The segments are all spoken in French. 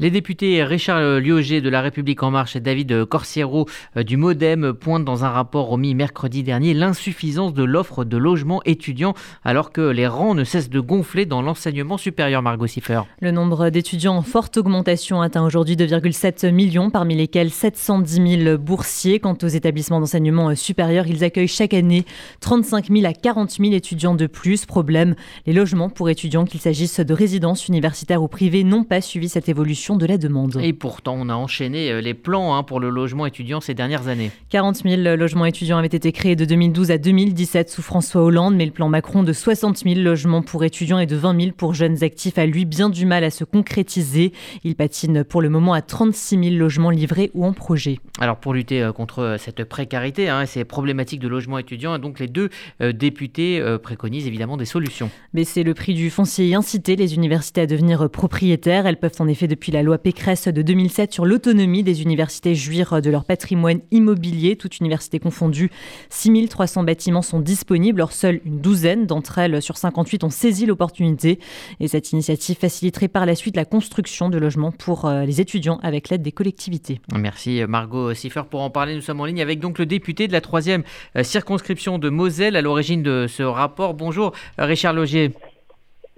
Les députés Richard Lioger de La République En Marche et David Corsiero euh, du Modem pointent dans un rapport remis mercredi dernier l'insuffisance de l'offre de logements étudiants alors que les rangs ne cessent de gonfler dans l'enseignement supérieur, Margot Siffer. Le nombre d'étudiants en forte augmentation atteint aujourd'hui 2,7 millions, parmi lesquels 710 000 boursiers. Quant aux établissements d'enseignement supérieur, ils accueillent chaque année 35 000 à 40 000 étudiants de plus. Problème, les logements pour étudiants, qu'il s'agisse de résidences universitaires ou privées, n'ont pas suivi cette évolution de la demande. Et pourtant, on a enchaîné euh, les plans hein, pour le logement étudiant ces dernières années. 40 000 logements étudiants avaient été créés de 2012 à 2017 sous François Hollande, mais le plan Macron de 60 000 logements pour étudiants et de 20 000 pour jeunes actifs a lui bien du mal à se concrétiser. Il patine pour le moment à 36 000 logements livrés ou en projet. Alors pour lutter euh, contre euh, cette précarité hein, ces problématiques de logement étudiant, donc les deux députés préconisent évidemment des solutions. Baisser le prix du foncier et inciter les universités à devenir propriétaires. Elles peuvent en effet depuis la la loi Pécresse de 2007 sur l'autonomie des universités jouir de leur patrimoine immobilier, toute université confondue. 6300 bâtiments sont disponibles, or seule une douzaine d'entre elles sur 58 ont saisi l'opportunité. Et cette initiative faciliterait par la suite la construction de logements pour euh, les étudiants avec l'aide des collectivités. Merci Margot Siffer pour en parler. Nous sommes en ligne avec donc le député de la troisième euh, circonscription de Moselle à l'origine de ce rapport. Bonjour Richard Logier.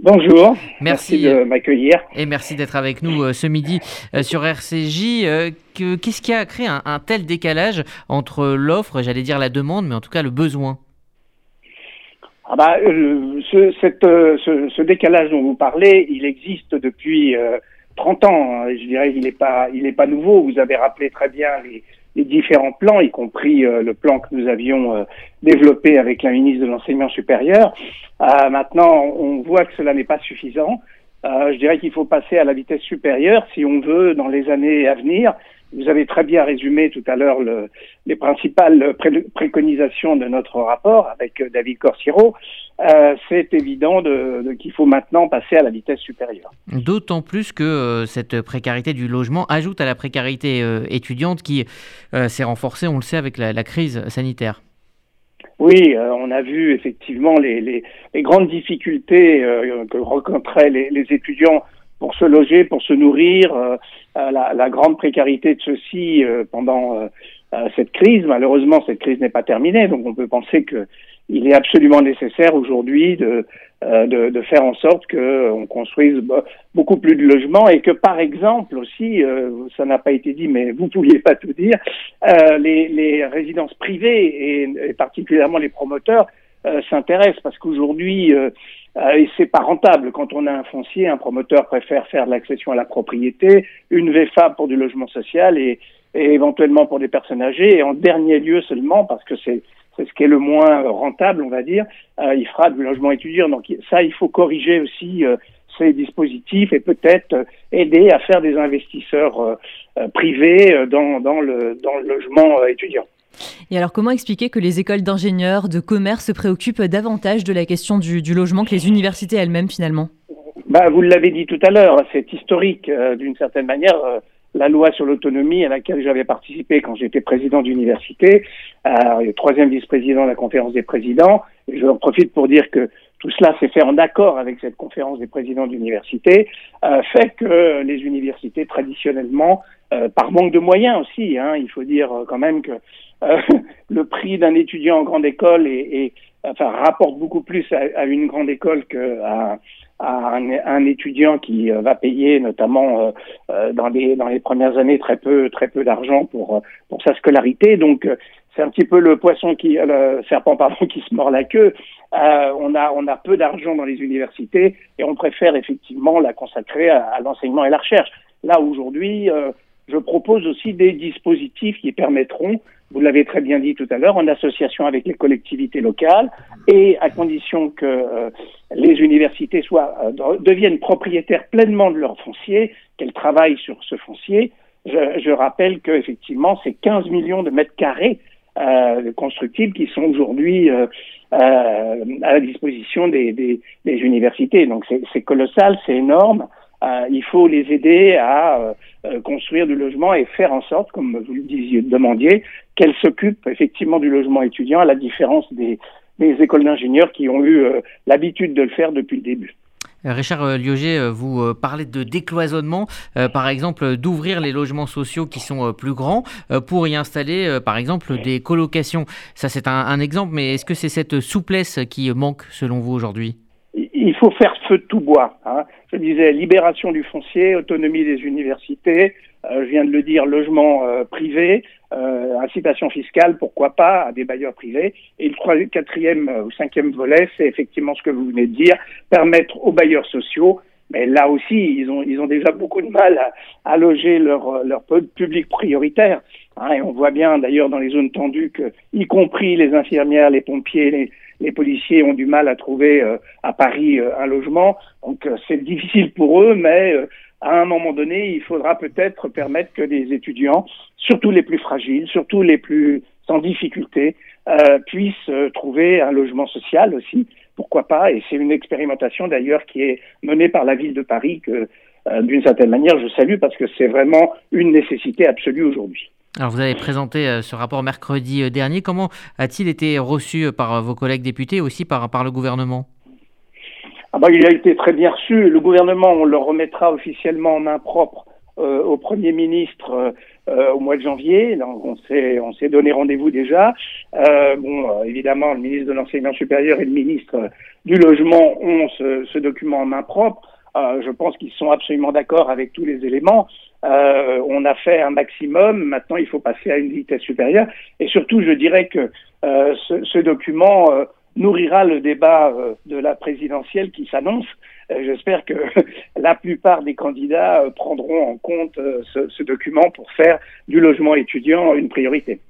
Bonjour. Merci, de m'accueillir. Et merci d'être avec nous euh, ce midi euh, sur RCJ. Euh, qu'est-ce qui a créé un, tel décalage entre l'offre, j'allais dire la demande, mais en tout cas le besoin? Ah bah, ce, ce, décalage dont vous parlez, il existe depuis 30 ans. Je dirais qu'il n'est pas, il pas nouveau. Vous avez rappelé très bien les, les différents plans, y compris euh, le plan que nous avions euh, développé avec la ministre de l'enseignement supérieur. Euh, maintenant, on voit que cela n'est pas suffisant. je dirais qu'il faut passer à la vitesse supérieure si on veut, dans les années à venir, vous avez très bien résumé tout à l'heure le, les principales préconisations de notre rapport avec euh, David Corsiro. Euh, c'est évident de, de, qu'il faut maintenant passer à la vitesse supérieure. D'autant plus que euh, cette précarité du logement ajoute à la précarité euh, étudiante qui s'est renforcée, on le sait, avec la, la crise sanitaire. Oui, on a vu effectivement les, les, les grandes difficultés que rencontraient les, les étudiants pour se loger, pour se nourrir, euh, la, la, grande précarité de ceux-ci euh, pendant euh, cette crise. Malheureusement, cette crise n'est pas terminée, donc on peut penser que il est absolument nécessaire aujourd'hui de, de, de, faire en sorte qu'on construise beaucoup plus de logements et que, par exemple, aussi, ça n'a pas été dit, mais vous ne pouviez pas tout dire, les, les, résidences privées et, et, particulièrement les promoteurs s'intéressent parce qu'aujourd'hui, euh, et c'est pas rentable. Quand on a un foncier, un promoteur préfère faire de l'accession à la propriété, une VFA pour du logement social et, éventuellement pour des personnes âgées. Et en dernier lieu seulement, parce que c'est c'est ce qui est le moins rentable, on va dire, euh, il fera du logement étudiant. Donc ça, il faut corriger aussi euh, ces dispositifs et peut-être euh, aider à faire des investisseurs privés dans, dans, le, dans le logement étudiant. Et alors, comment expliquer que les écoles d'ingénieurs, de commerce se préoccupent davantage de la question du, logement que les universités elles-mêmes, finalement? Bah, Vous l'avez dit tout à l'heure, c'est historique euh, d'une certaine manière. Euh, la loi sur l'autonomie à laquelle j'avais participé quand j'étais président d'université, euh, troisième vice-président de la conférence des présidents, et je en profite pour dire que tout cela s'est fait en accord avec cette conférence des présidents d'université, euh, fait que les universités traditionnellement, euh, par manque de moyens aussi, hein, il faut dire quand même que euh, le prix d'un étudiant en grande école est, enfin, rapporte beaucoup plus à, une grande école qu'à à un, étudiant qui euh, va payer notamment euh, dans les dans les premières années très peu très peu d'argent pour pour sa scolarité. Donc c'est un petit peu le poisson qui le serpent pardon qui se mord la queue. On a on a peu d'argent dans les universités et on préfère effectivement la consacrer à, à l'enseignement et la recherche. Là aujourd'hui je propose aussi des dispositifs qui permettront, vous l'avez très bien dit tout à l'heure, en association avec les collectivités locales et à condition que euh, les universités soient, euh, deviennent propriétaires pleinement de leur foncier, qu'elles travaillent sur ce foncier. Je, je rappelle qu'effectivement, c'est 15 millions de mètres carrés euh, constructibles qui sont aujourd'hui euh, à la disposition des, des, des universités. Donc c'est colossal, c'est énorme. Euh, il faut les aider à euh, euh, construire du logement et faire en sorte, comme vous le disiez, demandiez, qu'elles s'occupent effectivement du logement étudiant, à la différence des, des écoles d'ingénieurs qui ont eu l'habitude de le faire depuis le début. Richard Lioget, vous parlez de décloisonnement, par exemple d'ouvrir les logements sociaux qui sont plus grands pour y installer, par exemple, des colocations. Ça, c'est un, exemple, mais est-ce que c'est cette souplesse qui manque selon vous aujourd'hui? Il faut faire feu de tout bois. Hein. Je disais libération du foncier, autonomie des universités, euh, je viens de le dire, logement euh, privé, euh, incitation fiscale, pourquoi pas, à des bailleurs privés. Et le troisième, quatrième ou cinquième volet, c'est effectivement ce que vous venez de dire, permettre aux bailleurs sociaux mais là aussi, ils ont, ils ont déjà beaucoup de mal à, loger leur, leur public prioritaire. Hein, et on voit bien d'ailleurs dans les zones tendues que, y compris les infirmières, les pompiers, les, les policiers ont du mal à trouver euh, à Paris euh, un logement. Donc euh, c'est difficile pour eux, mais à un moment donné, il faudra peut-être permettre que les étudiants, surtout les plus fragiles, surtout les plus sans difficulté, puissent trouver un logement social aussi. Pourquoi pas? Et c'est une expérimentation d'ailleurs qui est menée par la ville de Paris que, d'une certaine manière, je salue parce que c'est vraiment une nécessité absolue aujourd'hui. Alors vous avez présenté euh, ce rapport mercredi euh, dernier. Comment a-t-il été reçu euh, par vos collègues députés et aussi par, le gouvernement? Ah bah, Il a été très bien reçu. Le gouvernement, on le remettra officiellement en main propre au Premier ministre au mois de janvier. On s'est on s'est donné rendez-vous déjà. bon, évidemment, le ministre de l'enseignement supérieur et le ministre du logement ont ce document en main propre. Je pense qu'ils sont absolument d'accord avec tous les éléments. Euh, on a fait un maximum, maintenant il faut passer à une vitesse supérieure. Et surtout, je dirais que euh, ce, document euh, nourrira le débat de la présidentielle qui s'annonce. J'espère que la plupart des candidats prendront en compte ce document pour faire du logement étudiant une priorité.